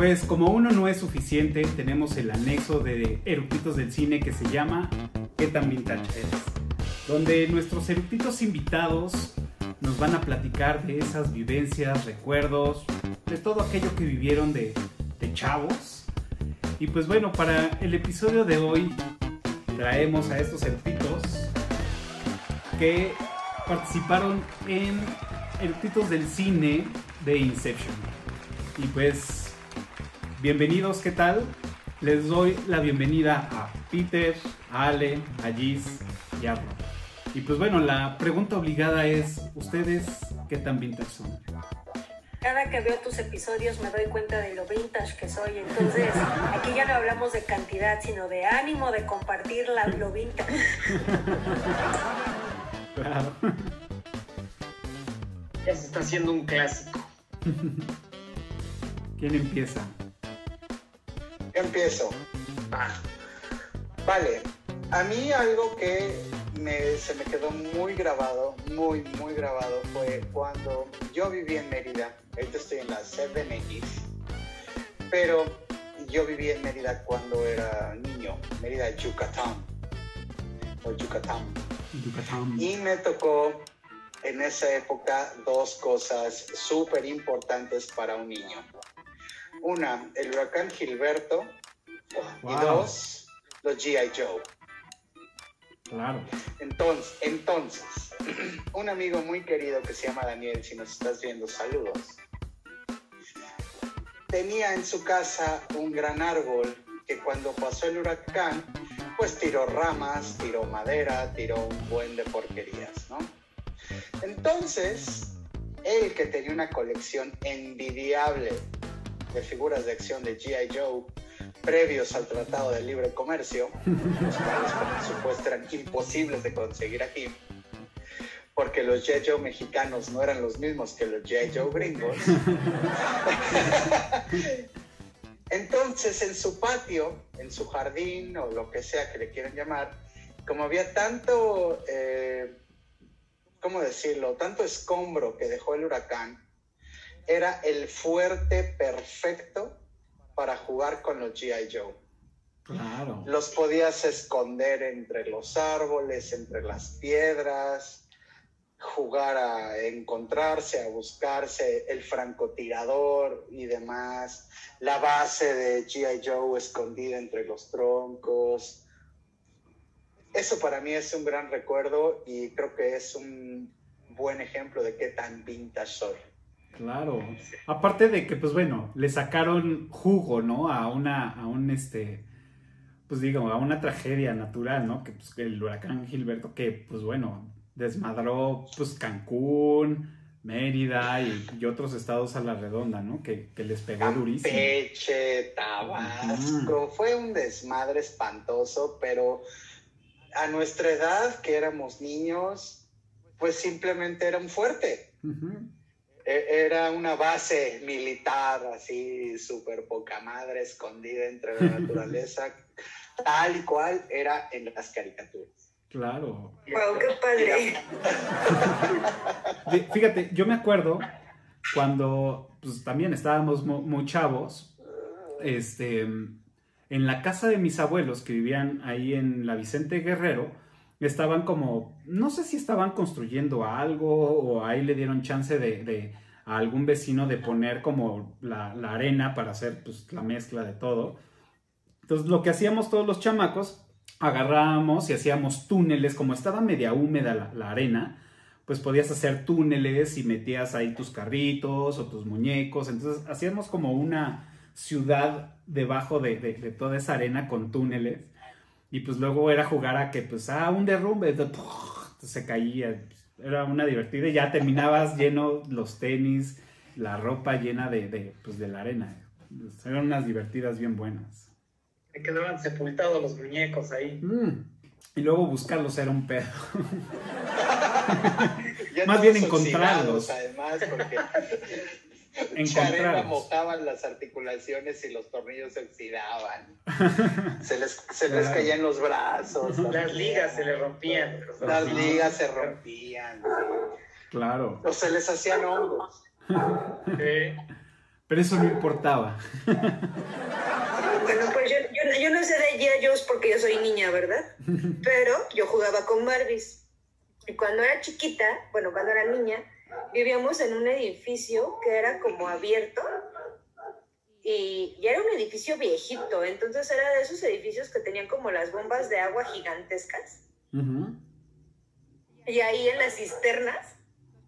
Pues como uno no es suficiente, tenemos el anexo de eructitos del cine que se llama ¿Qué tan vintage eres? Donde nuestros eructitos invitados nos van a platicar de esas vivencias, recuerdos, de todo aquello que vivieron de, de chavos. Y pues bueno, para el episodio de hoy traemos a estos eructitos que participaron en eructitos del cine de Inception. Y pues Bienvenidos, ¿qué tal? Les doy la bienvenida a Peter, a Ale, a Gis y a Rob. Y pues bueno, la pregunta obligada es, ¿ustedes qué tan vintage son? Cada que veo tus episodios me doy cuenta de lo vintage que soy, entonces aquí ya no hablamos de cantidad, sino de ánimo de compartir la, lo vintage. Claro. Ya se está haciendo un clásico. ¿Quién empieza? Yo empiezo. Ah. Vale, a mí algo que me- se me quedó muy grabado, muy, muy grabado, fue cuando yo viví en Mérida. Ahorita estoy en la CDMX, pero yo viví en Mérida cuando era niño, Mérida, Yucatán. O Yucatán. Yucatán. Y me tocó en esa época dos cosas súper importantes para un niño. Una, el huracán Gilberto. Y dos, los GI Joe. Claro. Entonces, entonces, un amigo muy querido que se llama Daniel, si nos estás viendo, saludos. Tenía en su casa un gran árbol que cuando pasó el huracán, pues tiró ramas, tiró madera, tiró un buen de porquerías, ¿no? Entonces, él que tenía una colección envidiable de figuras de acción de G.I. Joe previos al Tratado de Libre Comercio, los cuales por supuesto eran imposibles de conseguir aquí, porque los G.I. Joe mexicanos no eran los mismos que los G.I. Joe gringos. Entonces en su patio, en su jardín o lo que sea que le quieran llamar, como había tanto, eh, ¿cómo decirlo? Tanto escombro que dejó el huracán, era el fuerte perfecto para jugar con los GI Joe. Claro. Los podías esconder entre los árboles, entre las piedras, jugar a encontrarse, a buscarse, el francotirador y demás, la base de GI Joe escondida entre los troncos. Eso para mí es un gran recuerdo y creo que es un buen ejemplo de qué tan vintage soy. Claro. Aparte de que, pues bueno, le sacaron jugo, ¿no? A una, a un este, pues digo, a una tragedia natural, ¿no? Que pues el huracán Gilberto, que pues bueno, desmadró pues Cancún, Mérida y, y otros estados a la redonda, ¿no? Que, que les pegó durísimo. Campeche, Tabasco, fue un desmadre espantoso, pero a nuestra edad, que éramos niños, pues simplemente era un fuerte. Era una base militar así, súper poca madre, escondida entre la naturaleza, tal y cual era en las caricaturas. Claro. Wow, qué padre. Fíjate, yo me acuerdo cuando pues, también estábamos mu- muy chavos, este, en la casa de mis abuelos que vivían ahí en la Vicente Guerrero, estaban como, no sé si estaban construyendo algo o ahí le dieron chance de, de a algún vecino de poner como la, arena para hacer pues, la mezcla de todo. Entonces lo que hacíamos todos los chamacos, agarrábamos y hacíamos túneles, como estaba media húmeda la, la arena, pues podías hacer túneles y metías ahí tus carritos o tus muñecos. Entonces hacíamos como una ciudad debajo de, de- de toda esa arena con túneles. Y pues luego era jugar a que, pues, ah, un derrumbe, de- se caía. Era una divertida y ya terminabas lleno los tenis, la ropa llena de, de, pues, de la arena. Eran unas divertidas bien buenas. Me quedaban sepultados los muñecos ahí. Mm. Y luego buscarlos era un pedo. Más bien encontrarlos. Además, porque Encontrarlos. mojaban las articulaciones y los tornillos se oxidaban. Se les, se les Claro. caían los brazos. Las ligas se le rompían. Las ligas se rompían. sí. Claro. O se les hacían hongos. Sí. Pero eso no importaba. Bueno, pues yo, yo, yo no sé de G.I. Porque yo soy niña, ¿verdad? Pero yo jugaba con Barbies. Y cuando era chiquita, bueno, cuando era niña, vivíamos en un edificio que era como abierto y, y era un edificio viejito. Entonces era de esos edificios que tenían como las bombas de agua gigantescas. Y ahí en las cisternas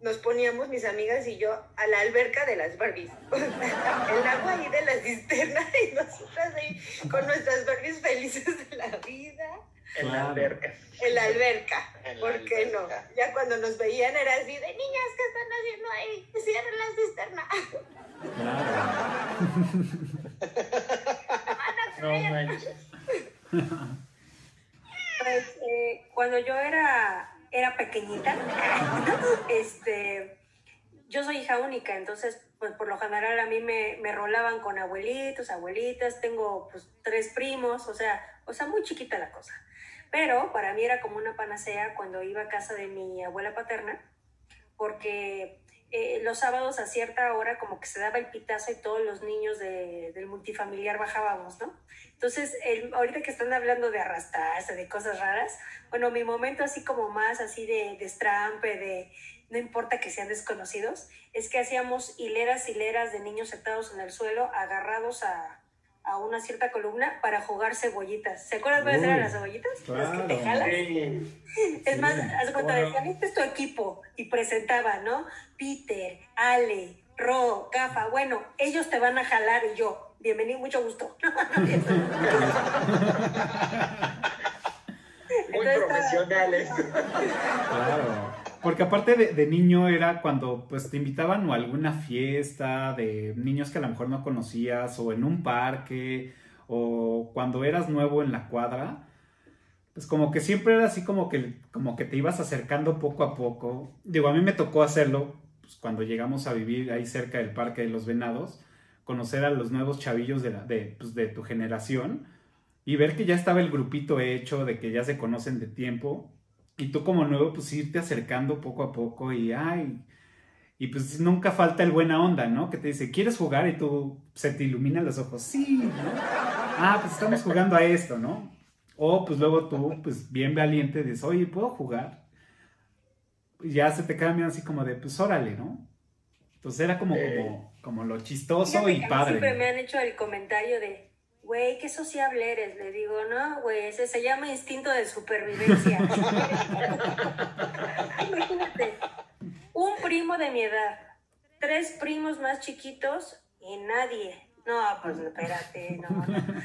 nos poníamos mis amigas y yo a la alberca de las Barbies. El agua ahí de la cisterna y nosotras ahí con nuestras Barbies felices de la vida. En la alberca. En la alberca. En la ¿Por qué no? Ya cuando nos veían era así de niñas, ¿qué están haciendo ahí? Cierren la cisterna. Claro. No manches. Pues, eh, cuando yo era, era pequeñita, este, yo soy hija única, entonces, pues por lo general a mí me, me rolaban con abuelitos, abuelitas, tengo pues tres primos, o sea, o sea, muy chiquita la cosa. Pero para mí era como una panacea cuando iba a casa de mi abuela paterna, porque eh, los sábados a cierta hora como que se daba el pitazo y todos los niños de- del multifamiliar bajábamos, ¿no? Entonces, el- ahorita que están hablando de arrastrarse, de cosas raras, bueno, mi momento así como más así de, de de no importa que sean desconocidos, es que hacíamos hileras, hileras de niños sentados en el suelo, agarrados a, a una cierta columna para jugar cebollitas. ¿Se acuerdan cuáles eran las cebollitas? Las que te jalan. Sí. Es más, haz de cuenta, decían, este es tu equipo, y presentaban, ¿no? Peter, Ale, Ro, Cafa, bueno, ellos te van a jalar y yo, bienvenido, mucho gusto. Muy profesionales. Claro. Porque aparte de, niño era cuando pues te invitaban o a alguna fiesta de niños que a lo mejor no conocías o en un parque o cuando eras nuevo en la cuadra, pues como que siempre era así como que, como que te ibas acercando poco a poco. Digo, a mí me tocó hacerlo pues, cuando llegamos a vivir ahí cerca del Parque de los Venados, conocer a los nuevos chavillos de, la- de, pues, de tu generación y ver que ya estaba el grupito hecho, de que ya se conocen de tiempo. Y tú como nuevo, pues irte acercando poco a poco y, ay, y pues nunca falta el buena onda, ¿no? Que te dice, ¿quieres jugar? Y tú se te iluminan los ojos, sí, ¿no? Ah, pues estamos jugando a esto, ¿no? O pues luego tú, pues bien valiente, dices, oye, ¿puedo jugar? Y ya se te queda mirando así como de, pues órale, ¿no? Entonces era como, Eh. como, como lo chistoso Fíjate y que a mí padre. Siempre me han hecho el comentario de, güey, qué sociable eres. Le digo, no, güey, ese se llama instinto de supervivencia. Imagínate, un primo de mi edad, tres primos más chiquitos y nadie. No, pues espérate, no, no.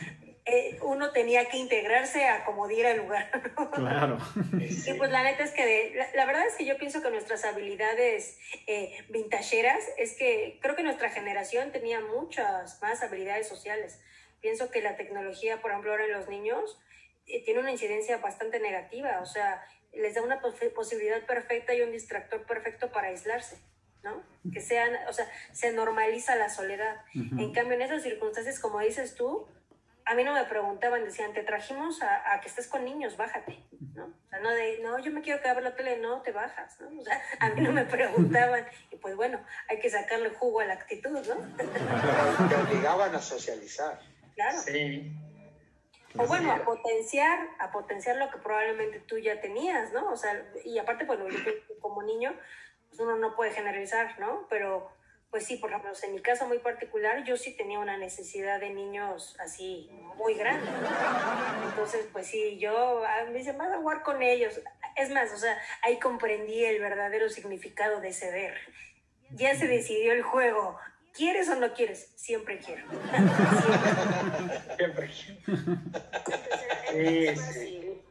Eh, uno tenía que integrarse a como diera el lugar. Claro. Y pues la neta es que de- la, la verdad es que yo pienso que nuestras habilidades eh, vintajeras es que creo que nuestra generación tenía muchas más habilidades sociales. Pienso que la tecnología, por ejemplo, ahora en los niños eh, tiene una incidencia bastante negativa, o sea, les da una pos- posibilidad perfecta y un distractor perfecto para aislarse, ¿no? Que sean, o sea, se normaliza la soledad. Ujú. En cambio, en esas circunstancias, como dices tú, a mí no me preguntaban, decían, te trajimos a, a que estés con niños, bájate, ¿no? O sea, no de, no, yo me quiero quedar a ver la tele, no, te bajas, ¿no? O sea, a mí no me preguntaban. Y pues bueno, hay que sacarle jugo a la actitud, ¿no? Te obligaban a socializar. Claro. Sí. O bueno, a potenciar, a potenciar lo que probablemente tú ya tenías, ¿no? O sea, y aparte, bueno, que como niño, pues uno no puede generalizar, ¿no? Pero, pues sí, por ejemplo, en mi caso muy particular, yo sí tenía una necesidad de niños así muy grande, ¿no? Entonces, pues sí, yo, me dicen, vas a jugar con ellos. Es más, o sea, ahí comprendí el verdadero significado de ceder. Ya se decidió el juego. ¿Quieres o no quieres? Siempre quiero. Siempre. Era- Sí, sí. fácil,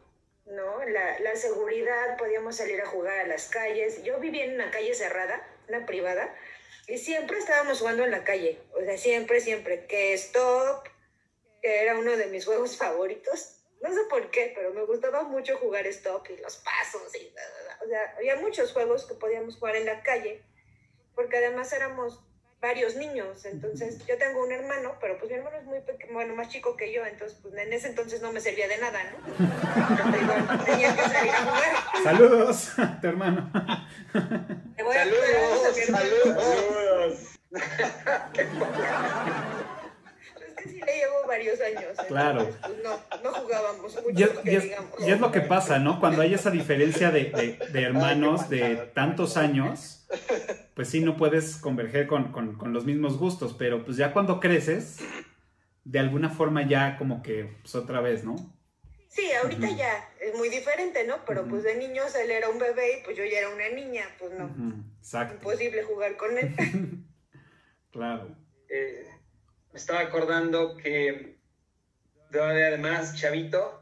¿no? La, la seguridad, podíamos salir a jugar a las calles. Yo vivía en una calle cerrada, una privada, y siempre estábamos jugando en la calle. O sea, siempre, siempre. Que Stop, que era uno de mis juegos favoritos. No sé por qué, pero me gustaba mucho jugar Stop y los pasos. Y, o sea, había muchos juegos que podíamos jugar en la calle, porque además éramos varios niños. Entonces, yo tengo un hermano, pero pues mi hermano es muy pequeño, bueno, más chico que yo, entonces pues en ese entonces no me servía de nada, ¿no? Tenía que salir a jugar. Saludos, tu hermano. Saludos, saludos. Saludos. Sí le llevo varios años. Claro. entonces, pues, no, no jugábamos mucho, Y es, que y es- digamos. y es lo que pasa, ¿no? Cuando hay esa diferencia de, de- de hermanos de tantos años, pues sí, no puedes converger con, con- con los mismos gustos, pero pues ya cuando creces, de alguna forma ya como que, pues otra vez, ¿no? Sí, ahorita ya es muy diferente, ¿no? Pero pues de niños él era un bebé y pues yo ya era una niña, pues no. Exacto, Imposible jugar con él. claro. Eh, me estaba acordando que además, chavito,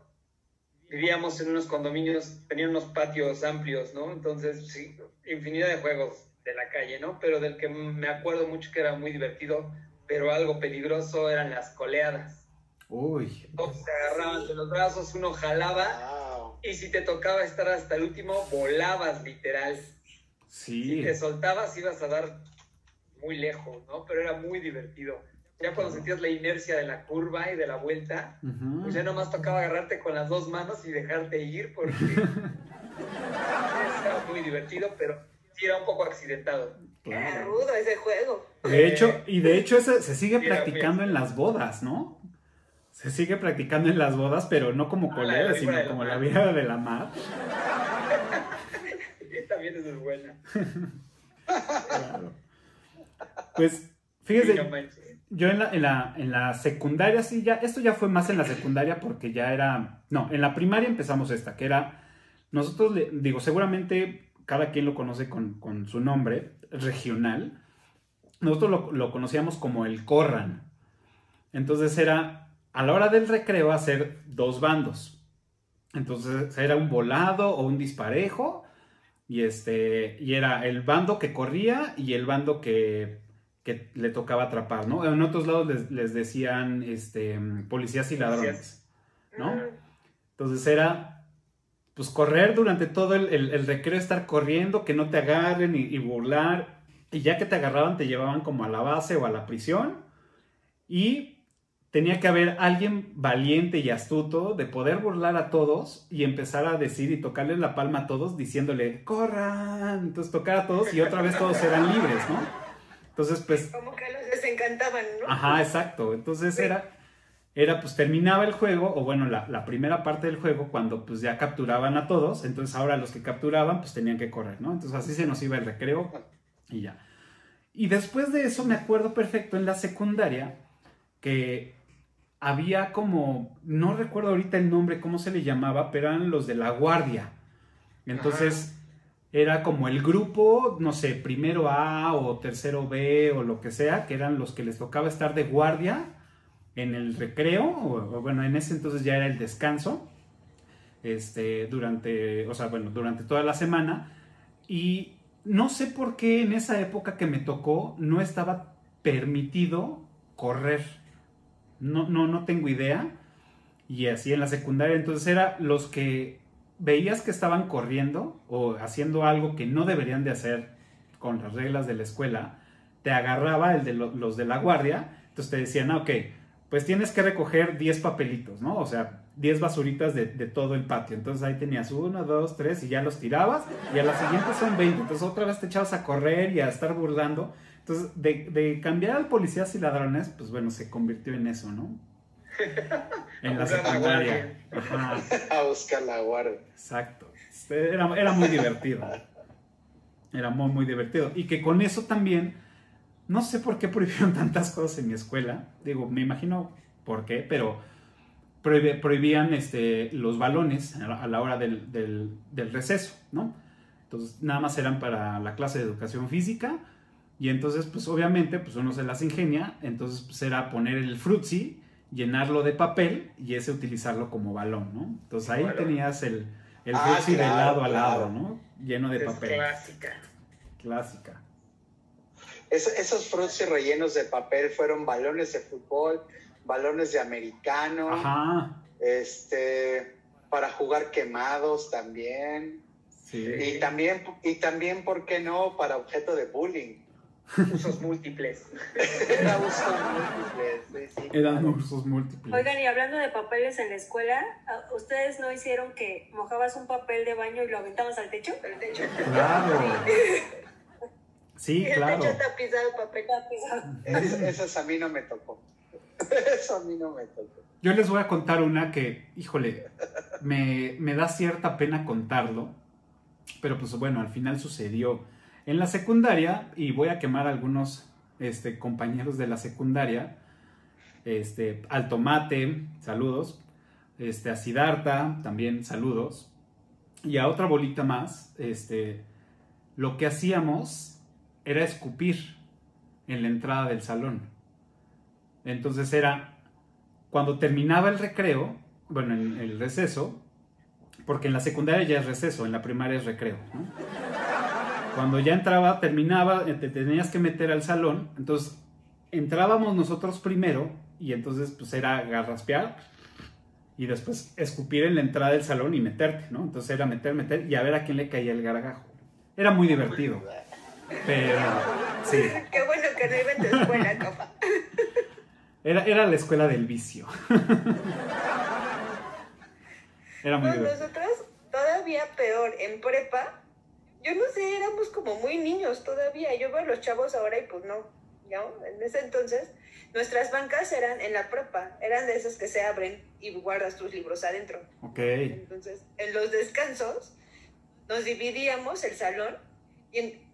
vivíamos en unos condominios, tenían unos patios amplios, ¿no? Entonces, sí, infinidad de juegos de la calle, ¿no? Pero del que me acuerdo mucho que era muy divertido, pero algo peligroso eran las coleadas. Uy, Todos se agarraban de los brazos, uno jalaba Wow. y si te tocaba estar hasta el último, volabas literal. Si sí. te soltabas ibas a dar muy lejos, ¿no? Pero era muy divertido. Ya cuando sentías la inercia de la curva y de la vuelta, Ujú. pues ya nomás tocaba agarrarte con las dos manos y dejarte ir porque era muy divertido, pero sí era un poco accidentado. Claro. rudo ese juego. De hecho, y de hecho ese se sigue practicando pues. en las bodas, ¿no? Se sigue practicando en las bodas, pero no como Ah, la colera, sino como la vida de la mar. También eso es buena. Claro. Pues, Sí, no fíjese. Yo en la, en, la, en la secundaria, sí, ya, esto ya fue más en la secundaria porque ya era, no, en la primaria empezamos esta, que era, nosotros, le- digo, seguramente cada quien lo conoce con, con su nombre regional, nosotros lo, lo conocíamos como el Corran. Entonces era, a la hora del recreo, hacer dos bandos. Entonces era un volado o un disparejo. Y, este, y era el bando que corría y el bando que, que le tocaba atrapar, ¿no? En otros lados les, les decían este, policías y ladrones, ¿no? Entonces era, pues, correr durante todo el, el- el recreo, estar corriendo, que no te agarren y, y burlar. Y ya que te agarraban, te llevaban como a la base o a la prisión. Y tenía que haber alguien valiente y astuto de poder burlar a todos y empezar a decir y tocarles la palma a todos diciéndole, corran. Entonces tocar a todos y otra vez todos eran libres, ¿no? Entonces, pues Como que los desencantaban, ¿no? Ajá, exacto. Entonces era, era pues terminaba el juego, o bueno, la, la primera parte del juego, cuando pues ya capturaban a todos, entonces ahora los que capturaban pues tenían que correr, ¿no? Entonces así se nos iba el recreo y ya. Y después de eso me acuerdo perfecto en la secundaria que había como, no recuerdo ahorita el nombre, cómo se le llamaba, pero eran los de la guardia. Entonces era como el grupo, no sé, primero A o tercero B o lo que sea, que eran los que les tocaba estar de guardia en el recreo, o, bueno, en ese entonces ya era el descanso, este, durante, o sea, bueno, durante toda la semana. Y no sé por qué en esa época que me tocó no estaba permitido correr. No, no, no tengo idea. Y así en la secundaria, entonces era los que veías que estaban corriendo o haciendo algo que no deberían de hacer con las reglas de la escuela, te agarraba el de lo- los de la guardia, entonces te decían, ah, ok, pues tienes que recoger 10 papelitos, ¿no? O sea, 10 basuritas de, todo el patio. Entonces ahí tenías uno, dos, tres y ya los tirabas y a la siguiente son 20. Entonces otra vez te echabas a correr y a estar burlando. Entonces, de, de cambiar al policías y ladrones, pues bueno, se convirtió en eso, ¿no? En la secundaria. Ajá. A buscar la guardia. Exacto. Era, era muy divertido. Era muy, muy divertido. Y que con eso también, no sé por qué prohibieron tantas cosas en mi escuela. Digo, me imagino por qué, pero prohibí- prohibían este, los balones a la, a la hora del, del- del receso, ¿no? Entonces, nada más eran para la clase de educación física. Y entonces, pues obviamente, pues uno se las ingenia. Entonces, pues era poner el frutzi, llenarlo de papel y ese utilizarlo como balón, ¿no? Entonces ahí Bueno. tenías el, el Ah, de lado a claro. lado, ¿no? Lleno de Es papel. clásica. Clásica. Es- esos frutos rellenos de papel fueron balones de fútbol, balones de americano, Ajá. este, para jugar quemados también. Sí. Y también, y también, ¿por qué no? Para objeto de bullying. Usos múltiples. Era uso múltiple, sí, sí. Eran usos múltiples. Oigan, y hablando de papeles en la escuela, ¿a- ¿ustedes no hicieron que mojabas un papel de baño y lo aventabas al techo? Al techo. Claro. Sí, Y el claro. techo tapizado de papel. Es- esas a mí no me tocó. Eso a mí no me tocó. Yo les voy a contar una que, híjole, me, me da cierta pena contarlo, pero pues bueno, al final sucedió en la secundaria y voy a quemar a algunos este, compañeros de la secundaria, este, al Tomate, saludos, este, a Sidarta, también saludos, y a otra bolita más, este, lo que hacíamos era escupir en la entrada del salón. Entonces era cuando terminaba el recreo, bueno, en el receso, porque en la secundaria ya es receso, en la primaria es recreo, ¿no? Cuando ya entraba, terminaba, eh, te tenías que meter al salón, entonces entrábamos nosotros primero y entonces pues era garraspear y después escupir en la entrada del salón y meterte, ¿no? Entonces era meter, meter y a ver a quién le caía el gargajo. Era muy divertido, pero sí, Qué bueno que no iba en tu escuela, compa. era, era la escuela del vicio. Era muy No, divertido. nosotros todavía peor, en prepa, yo no sé, éramos como muy niños todavía. Yo veo a los chavos ahora y pues no, ¿no? En ese entonces, nuestras bancas eran en la prepa, eran de esas que se abren y guardas tus libros adentro. Ok. Entonces, en los descansos, nos dividíamos el salón y en-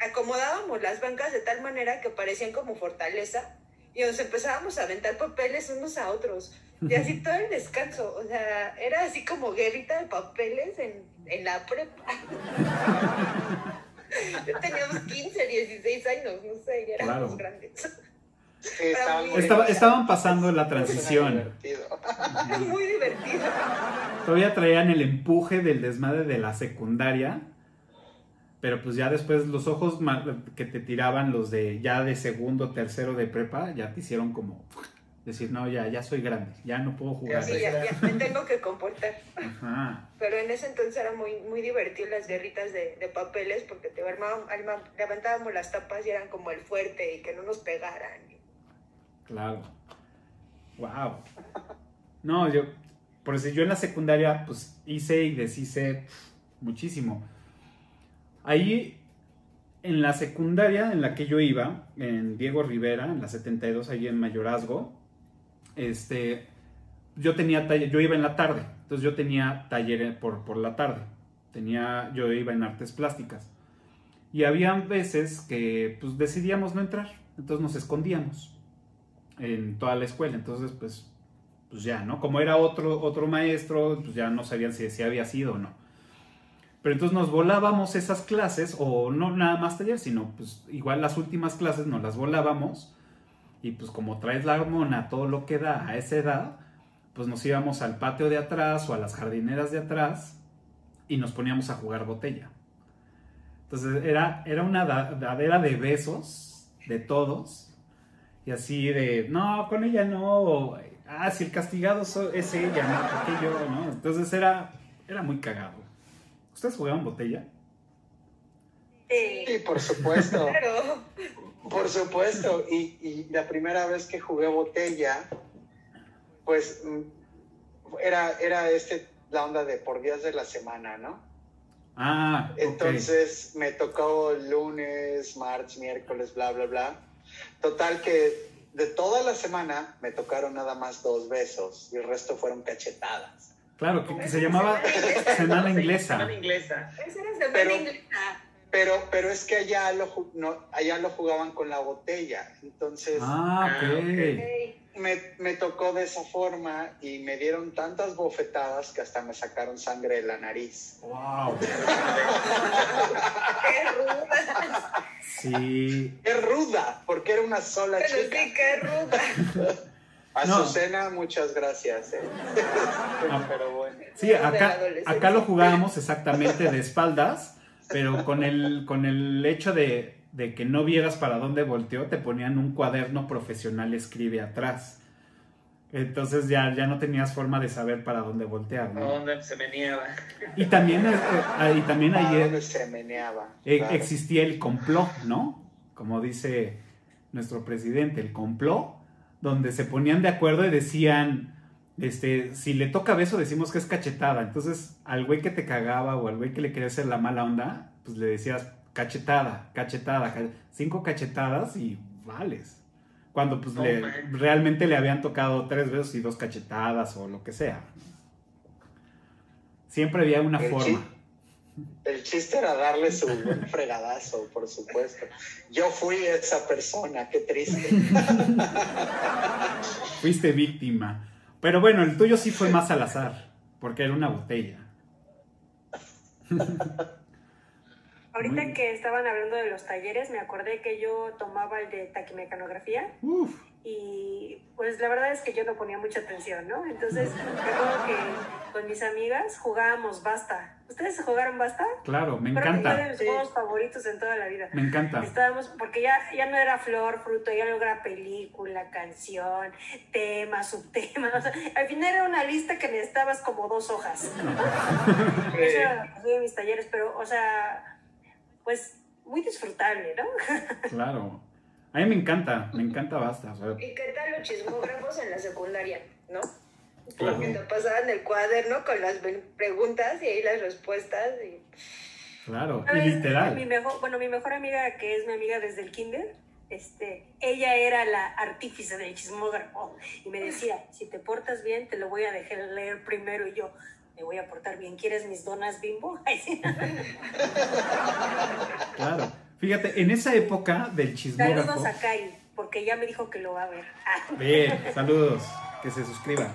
acomodábamos las bancas de tal manera que parecían como fortaleza y nos empezábamos a aventar papeles unos a otros. Y así todo el descanso, o sea, era así como guerrita de papeles en, en la prepa. Yo teníamos 15, 16 años, no sé, ya éramos Claro. grandes. Sí, estaba muy- Estaba- estaban pasando la transición. divertido. Era muy divertido. Todavía traían el empuje del desmadre de la secundaria. Pero pues ya después los ojos que te tiraban los de ya de segundo, tercero de prepa, ya te hicieron como decir, no, ya, ya soy grande, ya no puedo jugar. Sí, ya, ya me tengo que comportar. Ajá. Pero en ese entonces era muy, muy divertido las guerritas de, de papeles porque te armaban- arma- levantábamos las tapas y eran como el fuerte y que no nos pegaran. Claro. Wow. No, yo, por eso yo en la secundaria, pues hice y deshice muchísimo. Ahí, en la secundaria en la que yo iba, en Diego Rivera, en la 72, ahí en Mayorazgo, este, yo tenía taller, yo iba en la tarde, entonces yo tenía taller por, por la tarde. Tenía, yo iba en artes plásticas. Y había veces que pues decidíamos no entrar, entonces nos escondíamos en toda la escuela. Entonces, pues, pues ya, ¿no? Como era otro, otro maestro, pues ya no sabían si, si había sido o no. Pero entonces nos volábamos esas clases, o no nada más taller, sino pues igual las últimas clases nos las volábamos. Y pues como traes la hormona, todo lo que da a esa edad, pues nos íbamos al patio de atrás o a las jardineras de atrás y nos poníamos a jugar botella. Entonces era, era una da- dadera de besos de todos. Y así de, no, con ella no. o, ah, si el castigado es ella, no. ¿no? Entonces era, era muy cagado. ¿Ustedes jugaban botella? Sí. Sí, por supuesto. Claro. Por supuesto. Y, y la primera vez que jugué botella, pues mm, era, era este, la onda de por días de la semana, ¿no? Ah, ok. Entonces me tocó lunes, martes, miércoles, bla, bla, bla. Total que de toda la semana me tocaron nada más dos besos y el resto fueron cachetadas. Claro, que, que se llamaba semana inglesa. Semana inglesa. Esa era semana Pero- inglesa. Pero, pero es que allá lo, no, allá lo jugaban con la botella. Entonces Ah, Ah, ok. Ey, me, me tocó de esa forma y me dieron tantas bofetadas que hasta me sacaron sangre de la nariz. Wow. qué ruda. Sí. ¡Qué ruda! Porque era una sola Pero chica. sí, qué ruda. Azucena, muchas gracias. ¿eh? Ah. Pero bueno. Sí, acá, acá lo jugábamos exactamente de espaldas, pero con el, con el hecho de, de que no vieras para dónde volteó, te ponían un cuaderno profesional escribe atrás. Entonces ya, ya no tenías forma de saber para dónde voltear, ¿A ¿no? dónde se meneaba? Y también, eh, eh, y también Ah, eh, se meneaba. claro. existía el complot, ¿no? Como dice nuestro presidente, el complot, donde se ponían de acuerdo y decían, este, si le toca beso decimos que es cachetada. Entonces, al güey que te cagaba o al güey que le quería hacer la mala onda, pues le decías, cachetada, cachetada, ca- cinco cachetadas y vales. Cuando pues No le- realmente le habían tocado tres veces y dos cachetadas o lo que sea. Siempre había una El forma. El chiste era darle su buen fregadazo, por supuesto. Yo fui esa persona, qué triste. Fuiste víctima. Pero bueno, el tuyo sí fue más al azar, porque era una botella. Ahorita Muy- que estaban hablando de los talleres, me acordé que yo tomaba el de taquimecanografía Uf, y pues la verdad es que yo no ponía mucha atención, ¿no? Entonces recuerdo que con mis amigas jugábamos basta. ¿Ustedes jugaron basta? claro, me Creo que fue de encanta. mis Sí. juegos favoritos en toda la vida. Me encanta. Estábamos, porque ya, ya no era flor, fruto, ya luego era película, canción, tema, subtema. O sea, al final era una lista que necesitabas como dos hojas. Eso era de mis talleres, pero, o sea, pues muy disfrutable, ¿no? Claro. A mí me encanta, me encanta basta. o sea, ¿Y qué tal los chismógrafos en la secundaria? ¿No? Claro. Que te pasaban el cuaderno con las preguntas y ahí las respuestas. Y... claro, A y ver, Mi literal. mejor, bueno, mi mejor amiga, que es mi amiga desde el kinder, este, ella era la artífice del chismógrafo y me decía, si te portas bien, te lo voy a dejar leer primero y yo, me voy a portar bien, ¿quieres mis donas bimbo? Claro. Fíjate, en esa época del chismógrafo. Saludos a Kai, porque ya me dijo que lo va a ver. Ah, Bien, saludos, que se suscriban.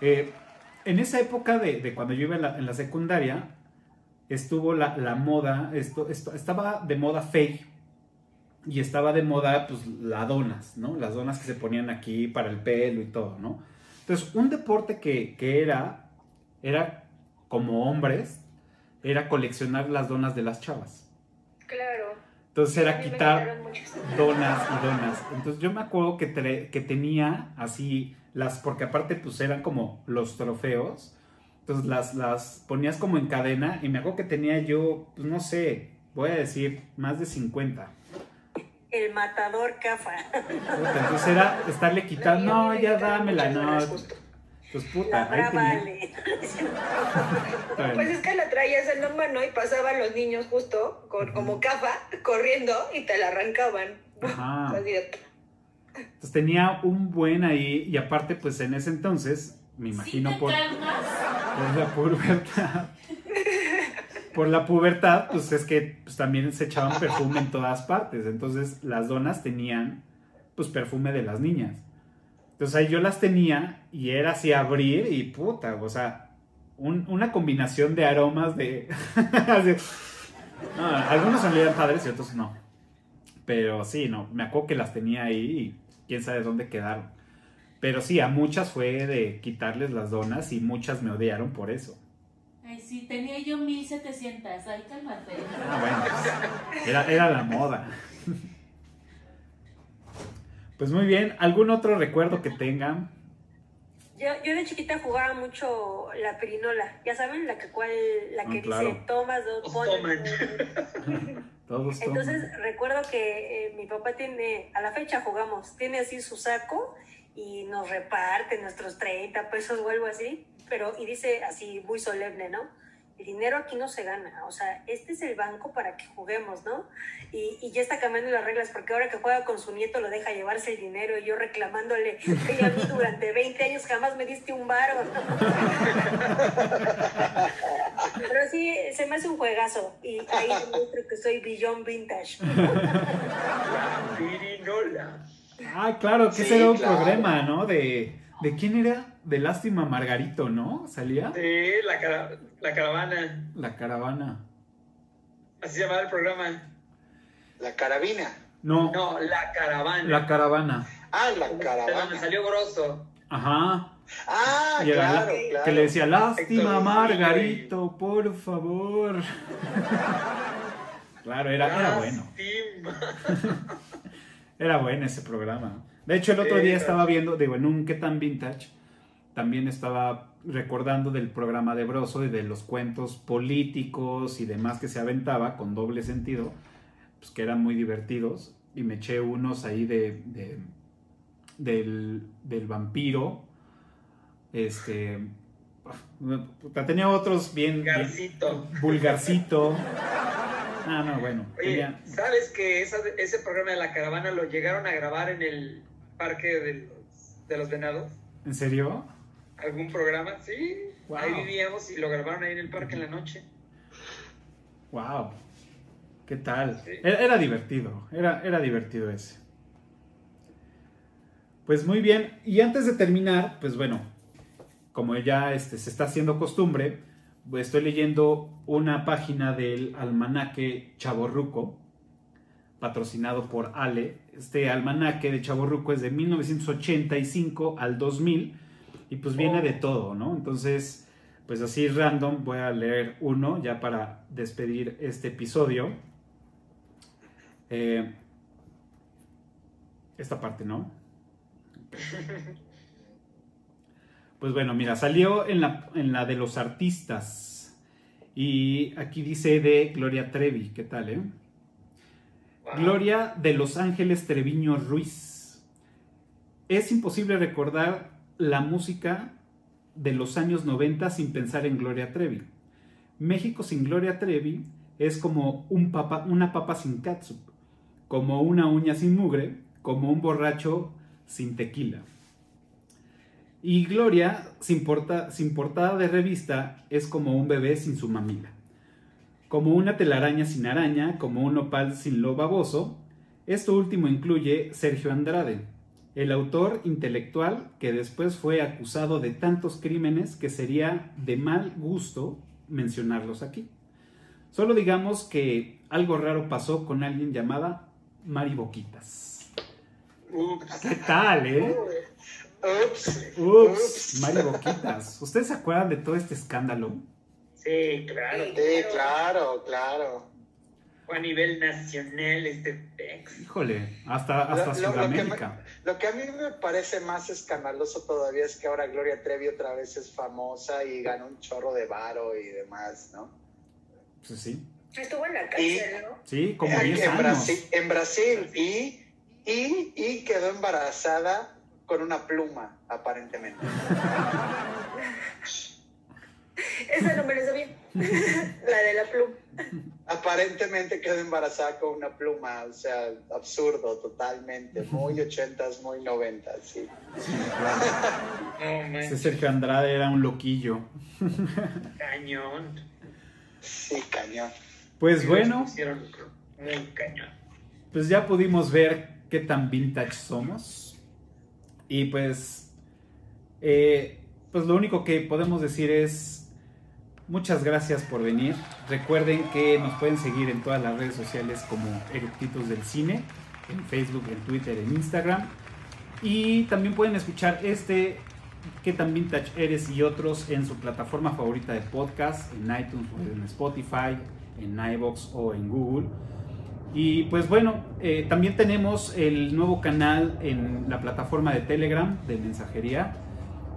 Eh, en esa época de, de cuando yo iba en la, en la secundaria, estuvo la, la moda, esto, esto, estaba de moda fake y estaba de moda pues las donas, ¿no? Las donas que se ponían aquí para el pelo y todo, ¿no? Entonces, un deporte que, que era, era como hombres, era coleccionar las donas de las chavas. Claro. Entonces era quitar donas y donas. Entonces yo me acuerdo que, que tenía así las, porque aparte pues eran como los trofeos. Entonces las, las ponías como en cadena y me acuerdo que tenía yo, pues no sé, voy a decir, más de 50. el matador Cafa. Puta, entonces era estarle quitando, no, ya dámela, no. Pues La puta, ahí brava tenía. Ale. Está Pues es que la traías en la mano y pasaban los niños justo con, como cafa corriendo y te la arrancaban. Ajá. De- Entonces tenía un buen ahí y aparte pues en ese entonces, me imagino ¿Sí te por... Por la pubertad. Por la pubertad, pues es que pues, también se echaban perfume en todas partes. Entonces las donas tenían pues perfume de las niñas. Entonces ahí yo las tenía y era así abrir y puta, o sea, un- una combinación de aromas de... No, algunos salían padres y otros no. Pero sí, no, me acuerdo que las tenía ahí y quién sabe dónde quedaron. Pero sí, a muchas fue de quitarles las donas y muchas me odiaron por eso. Ay, sí, tenía yo 1700. Ay, cálmate. Ah, bueno, pues, era, era la moda. Pues muy bien, ¿algún otro recuerdo que tengan? Yo, yo de chiquita jugaba mucho la pirinola, ya saben, la que cual, la que Ah, claro. dice tomas dos, pones. Entonces recuerdo que eh, mi papá tiene, a la fecha jugamos, tiene así su saco y nos reparte nuestros 30 pesos o algo así, pero y dice así muy solemne, ¿no? El dinero aquí no se gana, o sea, este es el banco para que juguemos, ¿no? Y, y ya está cambiando las reglas, porque ahora que juega con su nieto lo deja llevarse el dinero y yo reclamándole que a mí durante 20 años jamás me diste un varo. Pero sí, se me hace un juegazo y ahí demuestro que soy billón vintage. Pirinola. Ah, claro, que Sí, ese era un claro. programa, ¿no? De, ¿De quién era? De Lástima Margarito, ¿no? ¿Salía? Sí, la, cara- la caravana. La caravana. Así se llamaba el programa. La carabina. No, No, la caravana. la caravana. Ah, la donde caravana. salió Grosso. Ajá. Ah, Y claro, la- claro. Que le decía, lástima Héctor Margarito, por favor. claro, era, era bueno. Lástima. Era bueno ese programa. De hecho, el otro Sí, día claro. estaba viendo, digo, en un ¿Qué tan vintage? También estaba recordando del programa de Broso y de los cuentos políticos y demás que se aventaba con doble sentido, pues que eran muy divertidos. Y me eché unos ahí de, de- del, del vampiro. Este. Tenía otros bien. bien- Garcito. vulgarcito. Ah, no, bueno. Oye, tenía- ¿sabes que esa- ese programa de la caravana lo llegaron a grabar en el parque de los, de los venados? ¿En serio? ¿Algún programa? Sí. Wow. Ahí vivíamos y lo grabaron ahí en el parque en la noche. Wow. ¿Qué tal? Sí. Era, era divertido, era, era divertido ese. Pues muy bien, y antes de terminar, pues bueno, como ya este, se está haciendo costumbre, pues estoy leyendo una página del almanaque Chaborruco, patrocinado por Ale. Este almanaque de Chaborruco es de 1985 al 2000 y pues viene de todo, ¿no? Entonces, pues así random voy a leer uno ya para despedir este episodio. Eh, esta parte, ¿no? Pues bueno, mira, salió en la, en la de los artistas. Y aquí dice de Gloria Trevi, ¿qué tal, eh? Gloria de Los Ángeles Treviño Ruiz. Es imposible recordar la música de los años 90 sin pensar en Gloria Trevi. México sin Gloria Trevi es como una papa sin catsup, como una uña sin mugre, como un borracho sin tequila. Y Gloria, sin, sin portada de revista, es como un bebé sin su mamila como una telaraña sin araña, como un opal sin lo baboso. Esto último incluye Sergio Andrade, el autor intelectual que después fue acusado de tantos crímenes que sería de mal gusto mencionarlos aquí. Solo digamos que algo raro pasó con alguien llamada Mari Boquitas. Ups. ¿Qué tal, eh? Ups. Ups, Mari Boquitas. ¿Ustedes se acuerdan de todo este escándalo? Sí, claro. Sí, claro, claro. Fue a nivel nacional este pex. Híjole, hasta, hasta Lo- Sudamérica. Lo que a mí me parece más escandaloso todavía es que ahora Gloria Trevi otra vez es famosa y gana un chorro de varo y demás, ¿no? Pues sí. Estuvo en la cárcel, ¿no? Sí, como En- 10 en, años. Brasil, en Brasil y, y, y quedó embarazada con una pluma, aparentemente. Esa no me la sabía. la de la pluma. Aparentemente quedó embarazada con una pluma, o sea, absurdo totalmente, muy ochentas, muy noventas, sí. No Ese Sergio Andrade era un loquillo. cañón. Sí, cañón. Pues bueno, pusieron muy cañón. pues ya pudimos ver qué tan vintage somos. Y pues, eh, pues lo único que podemos decir es muchas gracias por venir. Recuerden que nos pueden seguir en todas las redes sociales como Eructitos del Cine, en Facebook, en Twitter, en Instagram. Y también pueden escuchar este qué tan vintage eres y otros en su plataforma favorita de podcast, en iTunes, o en Spotify, en iBox o en Google. Y pues bueno, eh, también tenemos el nuevo canal en la plataforma de Telegram de mensajería.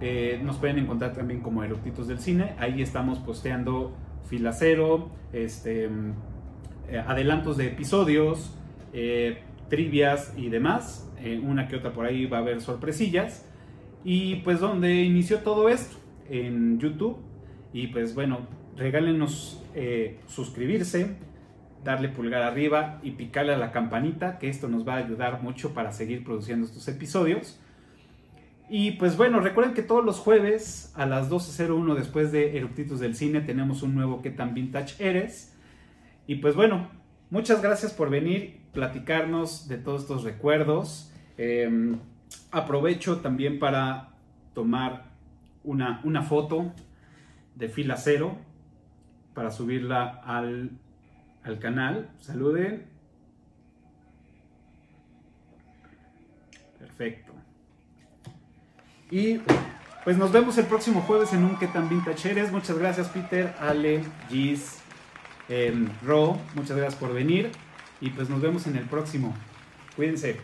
Eh, nos pueden encontrar también como Eructitos del Cine. Ahí estamos posteando fila cero, este, eh, adelantos de episodios, eh, trivias y demás. Una que otra por ahí va a haber sorpresillas. Y pues donde inició todo esto, en YouTube. Y pues bueno, regálenos suscribirse, darle pulgar arriba y picarle a la campanita, que esto nos va a ayudar mucho para seguir produciendo estos episodios. Y pues bueno, recuerden que todos los jueves a las 12.01 después de Eructitos del Cine tenemos un nuevo ¿Qué tan vintage eres? Y pues bueno, muchas gracias por venir, platicarnos de todos estos recuerdos. Eh, aprovecho también para tomar una, una foto de fila cero para subirla al, al canal. Saluden. Perfecto. Y pues nos vemos el próximo jueves en un Que tan vintage eres. Muchas gracias Peter, Ale, Gis, em, Ro. Muchas gracias por venir. Y pues nos vemos en el próximo. Cuídense.